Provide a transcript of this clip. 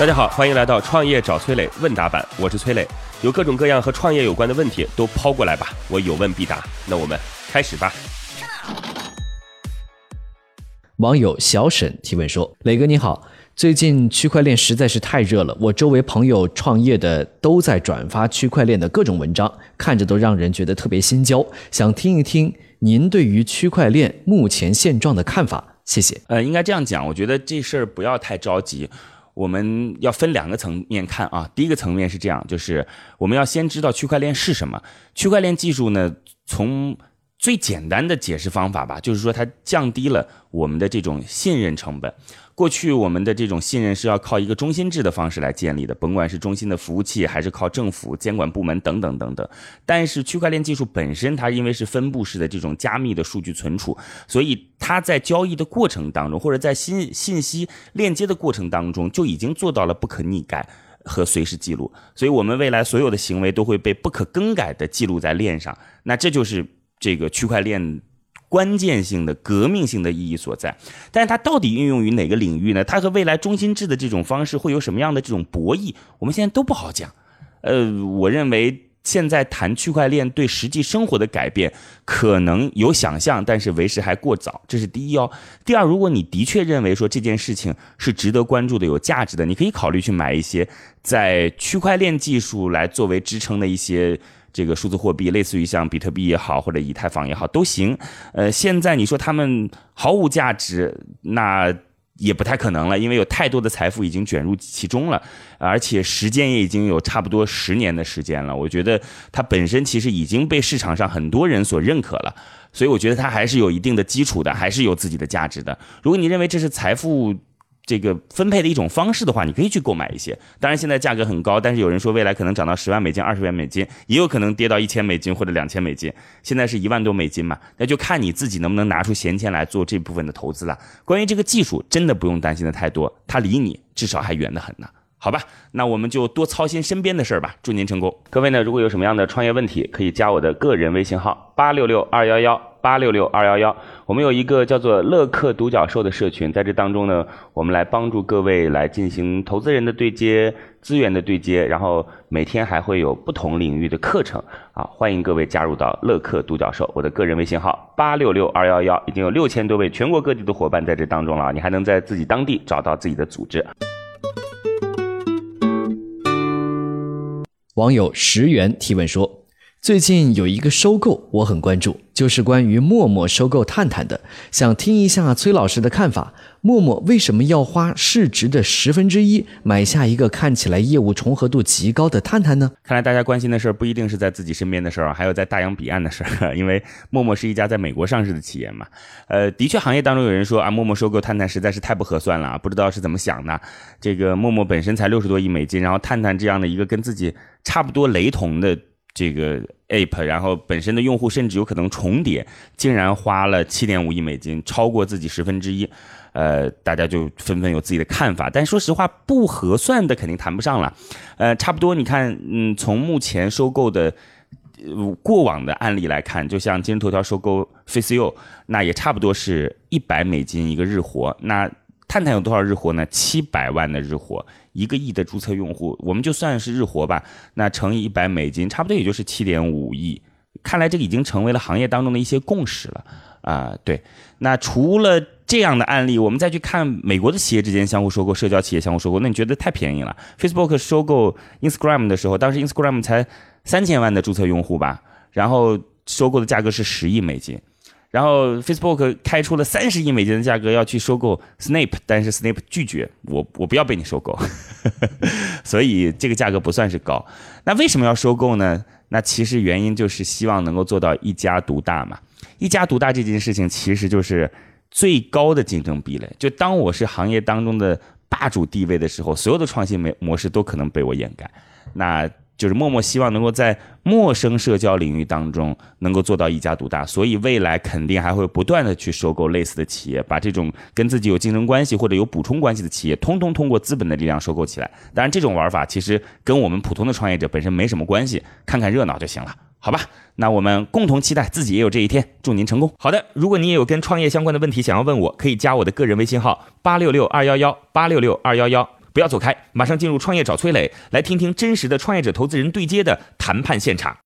大家好，欢迎来到创业找崔磊问答版，我是崔磊，有各种各样和创业有关的问题都抛过来吧，我有问必答。那我们开始吧。网友小沈提问说：“磊哥你好，最近区块链实在是太热了，我周围朋友创业的都在转发区块链的各种文章，看着都让人觉得特别心焦，想听一听您对于区块链目前现状的看法，谢谢。”呃，应该这样讲，我觉得这事儿不要太着急，我们要分两个层面看啊。第一个层面是这样，就是我们要先知道区块链是什么。区块链技术呢，从最简单的解释方法吧，就是说它降低了我们的这种信任成本。过去我们的这种信任是要靠一个中心制的方式来建立的，甭管是中心的服务器，还是靠政府监管部门等等等等。但是区块链技术本身，它因为是分布式的这种加密的数据存储，所以它在交易的过程当中，或者在信信息链接的过程当中，就已经做到了不可逆改和随时记录。所以我们未来所有的行为都会被不可更改的记录在链上。那这就是这个区块链。关键性的、革命性的意义所在，但是它到底运用于哪个领域呢？它和未来中心制的这种方式会有什么样的这种博弈？我们现在都不好讲。呃，我认为现在谈区块链对实际生活的改变可能有想象，但是为时还过早。这是第一哦。第二，如果你的确认为说这件事情是值得关注的、有价值的，你可以考虑去买一些在区块链技术来作为支撑的一些。这个数字货币，类似于像比特币也好，或者以太坊也好，都行。呃，现在你说他们毫无价值，那也不太可能了，因为有太多的财富已经卷入其中了，而且时间也已经有差不多十年的时间了。我觉得它本身其实已经被市场上很多人所认可了，所以我觉得它还是有一定的基础的，还是有自己的价值的。如果你认为这是财富，这个分配的一种方式的话，你可以去购买一些。当然，现在价格很高，但是有人说未来可能涨到十万美金、二十万美金，也有可能跌到一千美金或者两千美金。现在是一万多美金嘛，那就看你自己能不能拿出闲钱来做这部分的投资了。关于这个技术，真的不用担心的太多，它离你至少还远得很呢。好吧，那我们就多操心身边的事儿吧。祝您成功。各位呢，如果有什么样的创业问题，可以加我的个人微信号八六六二幺幺八六六二幺幺。我们有一个叫做乐客独角兽的社群，在这当中呢，我们来帮助各位来进行投资人的对接、资源的对接，然后每天还会有不同领域的课程啊，欢迎各位加入到乐客独角兽。我的个人微信号八六六二幺幺，已经有六千多位全国各地的伙伴在这当中了，你还能在自己当地找到自己的组织。网友石元提问说：“最近有一个收购，我很关注，就是关于陌陌收购探探的，想听一下崔老师的看法。陌陌为什么要花市值的十分之一买下一个看起来业务重合度极高的探探呢？看来大家关心的事儿不一定是在自己身边的事儿，还有在大洋彼岸的事儿。因为陌陌是一家在美国上市的企业嘛。呃，的确，行业当中有人说啊，陌陌收购探探实在是太不合算了，不知道是怎么想的。这个陌陌本身才六十多亿美金，然后探探这样的一个跟自己差不多雷同的这个 app，然后本身的用户甚至有可能重叠，竟然花了七点五亿美金，超过自己十分之一。呃，大家就纷纷有自己的看法，但说实话，不合算的肯定谈不上了。呃，差不多，你看，嗯，从目前收购的过往的案例来看，就像今日头条收购 FaceU，那也差不多是一百美金一个日活。那探探有多少日活呢？七百万的日活，一个亿的注册用户，我们就算是日活吧，那乘以一百美金，差不多也就是七点五亿。看来这个已经成为了行业当中的一些共识了啊。对，那除了。这样的案例，我们再去看美国的企业之间相互收购、社交企业相互收购，那你觉得太便宜了？Facebook 收购 Instagram 的时候，当时 Instagram 才三千万的注册用户吧，然后收购的价格是十亿美金，然后 Facebook 开出了三十亿美金的价格要去收购 Snap，但是 Snap 拒绝，我我不要被你收购，所以这个价格不算是高。那为什么要收购呢？那其实原因就是希望能够做到一家独大嘛。一家独大这件事情其实就是。最高的竞争壁垒，就当我是行业当中的霸主地位的时候，所有的创新模模式都可能被我掩盖。那就是默默希望能够在陌生社交领域当中能够做到一家独大，所以未来肯定还会不断的去收购类似的企业，把这种跟自己有竞争关系或者有补充关系的企业，通通通过资本的力量收购起来。当然，这种玩法其实跟我们普通的创业者本身没什么关系，看看热闹就行了。好吧，那我们共同期待自己也有这一天。祝您成功。好的，如果你也有跟创业相关的问题想要问我，可以加我的个人微信号八六六二幺幺八六六二幺幺。不要走开，马上进入创业找崔磊，来听听真实的创业者投资人对接的谈判现场。